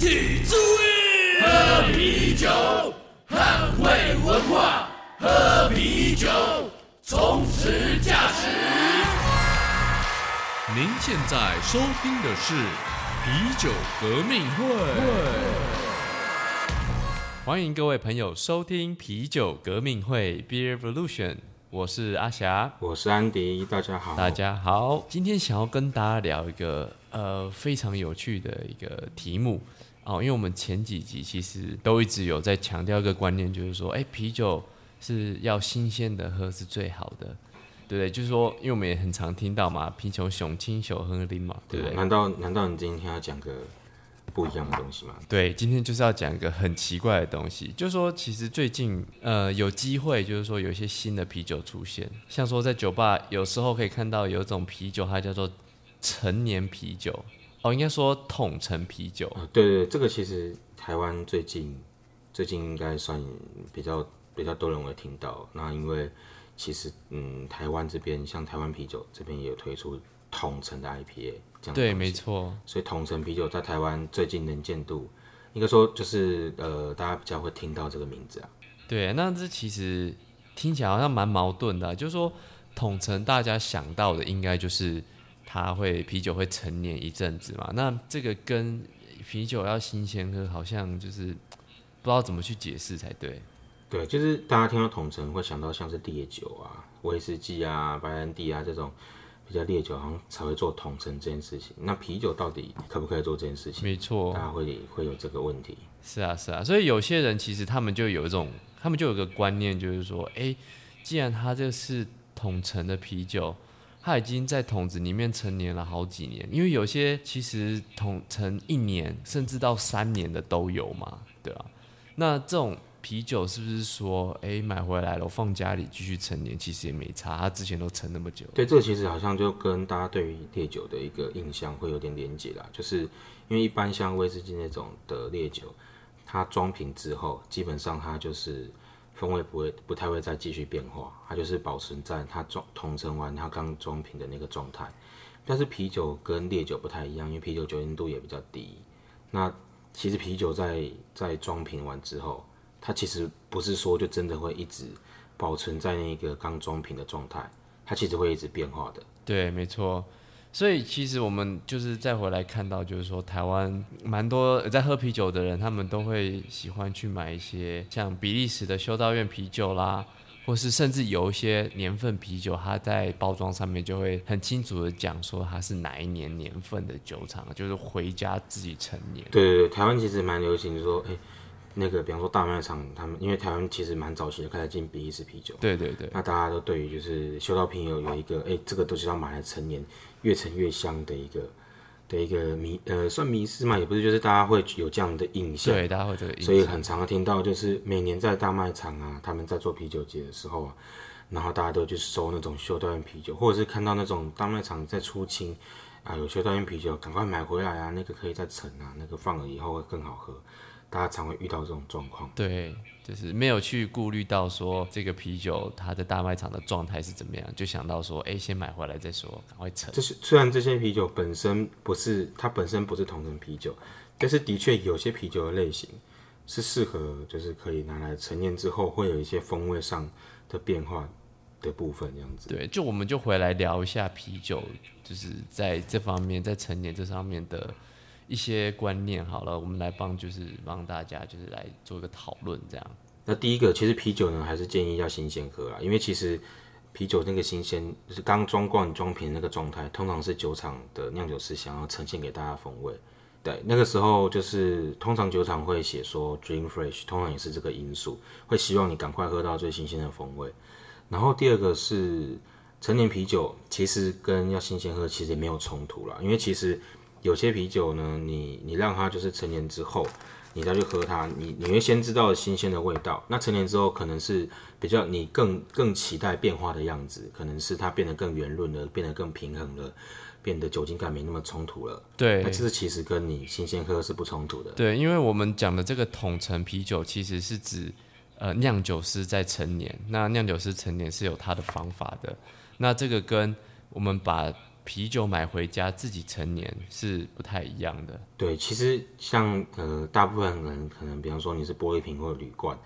体注意，喝啤酒，捍卫文化，喝啤酒，充实价值。您现在收听的是啤酒革命会。欢迎各位朋友收听啤酒革命会 Beer Revolution，我是阿霞，我是安迪，大家好。大家好，今天想要跟大家聊一个呃非常有趣的一个题目哦，因为我们前几集其实都一直有在强调一个观念，就是说，哎，啤酒是要新鲜的喝是最好的，对不对？就是说，因为我们也很常听到嘛，啤酒雄清酒喝啉嘛，对不对？难道难道你今天要讲个？不一样的东西吗？对，今天就是要讲一个很奇怪的东西，就是说，其实最近呃有机会，就是说有一些新的啤酒出现，像说在酒吧有时候可以看到有一种啤酒，它叫做成年啤酒，哦，应该说统称啤酒。对对，这个其实台湾最近最近应该算比较比较多人会听到。那因为其实嗯，台湾这边像台湾啤酒这边也有推出统称的 IPA。对，没错。所以统称啤酒在台湾最近能见度，应该说就是呃，大家比较会听到这个名字啊。对，那这其实听起来好像蛮矛盾的，就是说统称大家想到的应该就是它会啤酒会陈年一阵子嘛。那这个跟啤酒要新鲜喝，好像就是不知道怎么去解释才对。对，就是大家听到统称会想到像是烈酒啊、威士忌啊、白兰地啊这种。比较烈酒好像才会做统称这件事情，那啤酒到底可不可以做这件事情？没错，大家会会有这个问题。是啊，是啊，所以有些人其实他们就有一种，他们就有个观念，就是说，哎，既然它这是统称的啤酒，它已经在桶子里面陈年了好几年，因为有些其实统称一年甚至到三年的都有嘛，对吧？那这种。啤酒是不是说，哎，买回来了放家里继续陈年，其实也没差，它之前都陈那么久。对，这个其实好像就跟大家对于烈酒的一个印象会有点连结啦，就是因为一般像威士忌那种的烈酒，它装瓶之后，基本上它就是风味不会不太会再继续变化，它就是保存在它装统称完它刚装瓶的那个状态。但是啤酒跟烈酒不太一样，因为啤酒酒精度也比较低。那其实啤酒在在装瓶完之后，它其实不是说就真的会一直保存在那个刚装瓶的状态，它其实会一直变化的。对，没错。所以其实我们就是再回来看到，就是说台湾蛮多在喝啤酒的人，他们都会喜欢去买一些像比利时的修道院啤酒啦，或是甚至有一些年份啤酒，它在包装上面就会很清楚的讲说它是哪一年年份的酒厂，就是回家自己陈年。对对对，台湾其实蛮流行说，哎。那个，比方说大卖场，他们因为台湾其实蛮早期的开始进比利时啤酒，对对对，那大家都对于就是修道啤酒有一个，哎，这个都是要买来陈年，越陈越香的一个的一个迷，呃，算迷失嘛，也不是，就是大家会有这样的印象，对，大家会这个，所以很常听到就是每年在大卖场啊，他们在做啤酒节的时候啊，然后大家都去收那种修道院啤酒，或者是看到那种大卖场在出清啊，有修道院啤酒，赶快买回来啊，那个可以再陈啊，那个放了以后会更好喝。大家常会遇到这种状况，对，就是没有去顾虑到说这个啤酒它在大卖场的状态是怎么样，就想到说，哎，先买回来再说，赶快盛。就是虽然这些啤酒本身不是它本身不是同等啤酒，但是的确有些啤酒的类型是适合，就是可以拿来陈年之后会有一些风味上的变化的部分，这样子。对，就我们就回来聊一下啤酒，就是在这方面在成年这上面的。一些观念好了，我们来帮就是帮大家就是来做一个讨论，这样。那第一个，其实啤酒呢，还是建议要新鲜喝啊，因为其实啤酒那个新鲜就是刚装罐装瓶那个状态，通常是酒厂的酿酒师想要呈现给大家风味。对，那个时候就是通常酒厂会写说 drink fresh，通常也是这个因素，会希望你赶快喝到最新鲜的风味。然后第二个是成年啤酒，其实跟要新鲜喝其实也没有冲突啦，因为其实。有些啤酒呢，你你让它就是成年之后，你再去喝它，你你会先知道新鲜的味道。那成年之后，可能是比较你更更期待变化的样子，可能是它变得更圆润了，变得更平衡了，变得酒精感没那么冲突了。对，那这是其实跟你新鲜喝是不冲突的。对，因为我们讲的这个统称啤酒，其实是指呃酿酒师在陈年，那酿酒师陈年是有他的方法的。那这个跟我们把啤酒买回家自己陈年是不太一样的。对，其实像呃，大部分人可能，比方说你是玻璃瓶或铝罐，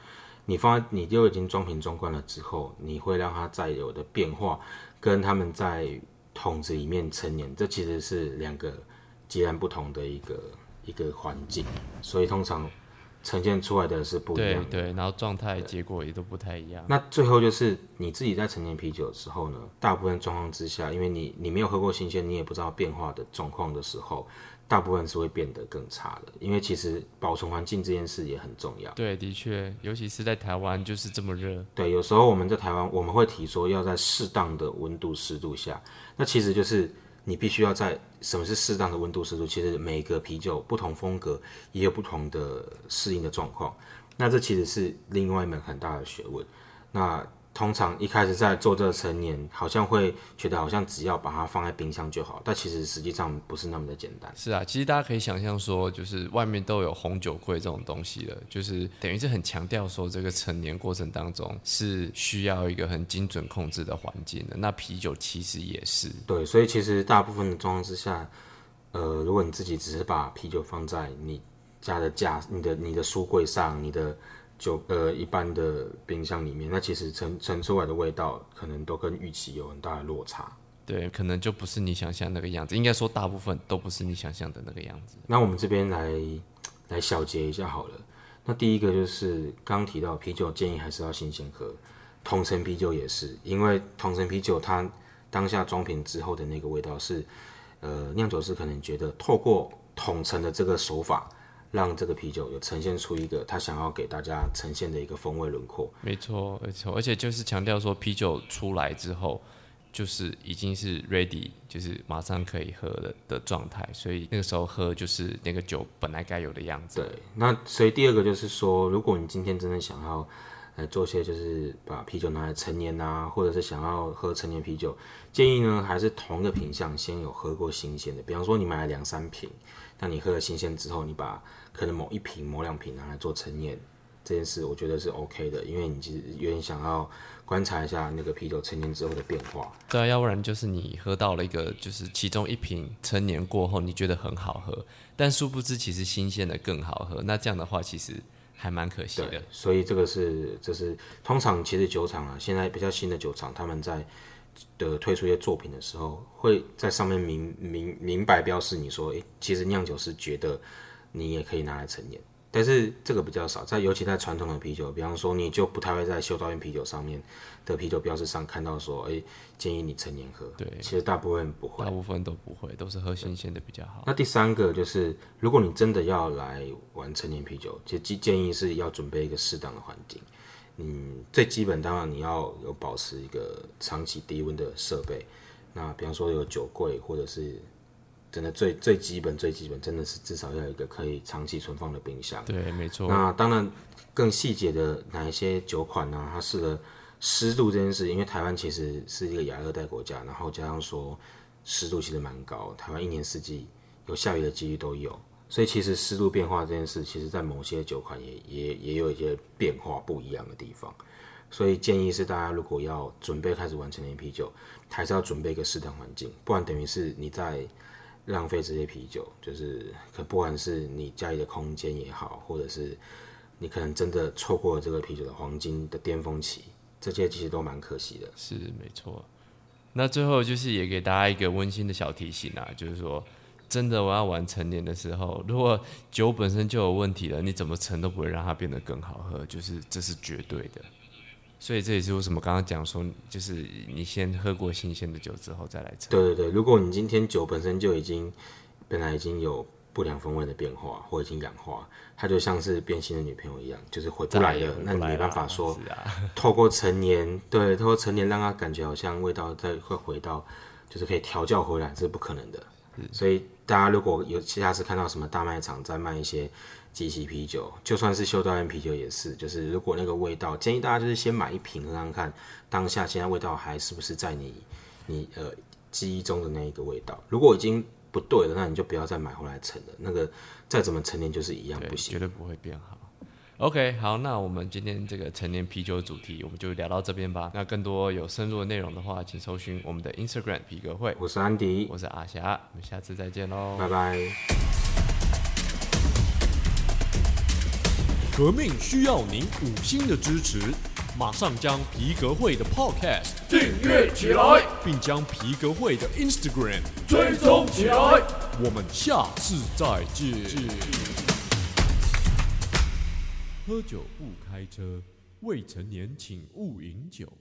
你放你就已经装瓶装罐了之后，你会让它再有的变化，跟他们在桶子里面陈年，这其实是两个截然不同的一个一个环境，所以通常呈现出来的是不一样的。对对，然后状态结果也都不太一样。那最后就是你自己在陈年啤酒的时候呢，大部分状况之下，因为你你没有喝过新鲜，你也不知道变化的状况的时候，大部分是会变得更差的。因为其实保存环境这件事也很重要。对，的确，尤其是在台湾就是这么热。对，有时候我们在台湾我们会提说要在适当的温度湿度下，那其实就是你必须要在什么是适当的温度湿度？其实每个啤酒不同风格也有不同的适应的状况。那这其实是另外一门很大的学问。那通常一开始在做这个陈年，好像会觉得好像只要把它放在冰箱就好，但其实实际上不是那么的简单。是啊，其实大家可以想象说，就是外面都有红酒柜这种东西了，就是等于是很强调说，这个成年过程当中是需要一个很精准控制的环境的。那啤酒其实也是，对，所以其实大部分的状况之下，呃，如果你自己只是把啤酒放在你家的架、你的你的书柜上、你的酒呃一般的冰箱里面，那其实盛盛出来的味道可能都跟预期有很大的落差。对，可能就不是你想象那个样子。应该说，大部分都不是你想象的那个样子。那我们这边来来小结一下好了。那第一个就是刚刚提到啤酒建议还是要新鲜喝，同城啤酒也是，因为同城啤酒它当下装瓶之后的那个味道是，呃，酿酒师可能觉得透过统称的这个手法，让这个啤酒有呈现出一个他想要给大家呈现的一个风味轮廓。没错，没错，而且就是强调说，啤酒出来之后，就是已经是 ready，就是马上可以喝的的状态，所以那个时候喝就是那个酒本来该有的样子。对，那所以第二个就是说，如果你今天真的想要来做些就是把啤酒拿来陈年啊，或者是想要喝陈年啤酒，建议呢还是同一个品相先有喝过新鲜的，比方说你买了两三瓶，那你喝了新鲜之后，你把可能某一瓶、某两瓶拿来做陈年。这件事我觉得是 OK 的，因为你其实有点想要观察一下那个啤酒陈年之后的变化。对啊，要不然就是你喝到了一个，就是其中一瓶陈年过后，你觉得很好喝，但殊不知其实新鲜的更好喝。那这样的话，其实还蛮可惜的。，所以这个是这是通常其实酒厂啊，现在比较新的酒厂，他们在的推出一些作品的时候，会在上面明明明白标示你说，诶，其实酿酒师觉得你也可以拿来陈年。但是这个比较少，在尤其在传统的啤酒，比方说你就不太会在修道院啤酒上面的啤酒标识上看到说，哎，建议你成年喝。对其实大部分不会大。部分都不会，都是喝新鲜的比较好。那第三个就是，如果你真的要来玩成年啤酒，其实建建议是要准备一个适当的环境。嗯，最基本当然你要有保持一个长期低温的设备。那比方说有酒柜，或者是真的最最基本最基本，真的是至少要有一个可以长期存放的冰箱。对，没错。那当然，更细节的哪一些酒款呢、它适合湿度这件事，因为台湾其实是一个亚热带国家，然后加上说湿度其实蛮高，台湾一年四季有下雨的几率都有，所以其实湿度变化这件事，其实在某些酒款也也也有一些变化不一样的地方。所以建议是大家如果要准备开始完成一啤酒，还是要准备一个适当环境，不然等于是你在浪费这些啤酒，就是可不管是你家里的空间也好，或者是你可能真的错过了这个啤酒的黄金的巅峰期，这些其实都蛮可惜的。是没错。那最后就是也给大家一个温馨的小提醒啊，就是说，真的我要玩成年的时候，如果酒本身就有问题了，你怎么陈都不会让它变得更好喝，就是这是绝对的。所以这也是为什么刚刚讲说，就是你先喝过新鲜的酒之后再来陈。对对对，如果你今天酒本身就已经本来已经有不良风味的变化，或已经氧化，它就像是变心的女朋友一样，就是回不来了。那你没办法说啊，透过陈年，对，透过陈年让它感觉好像味道再会回到，就是可以调教回来，这是不可能的。所以大家如果有下次看到什么大卖场在卖一些即席啤酒，就算是修道院啤酒也是，就是如果那个味道，建议大家就是先买一瓶喝看看，当下现在味道还是不是在你你呃记忆中的那一个味道。如果已经不对了，那你就不要再买回来陈了。那个再怎么陈年就是一样，不行绝。对不会变好。OK，好，那我们今天这个成年啤酒主题，我们就聊到这边吧。那更多有深入的内容的话，请搜寻我们的 Instagram 皮革会。我是安迪，我是阿霞，我们下次再见喽，拜拜。革命需要您五星的支持，马上将皮革会的 Podcast 订阅起来，并将皮革会的 Instagram 追踪起来。我们下次再见。喝酒不开车，未成年请勿饮酒。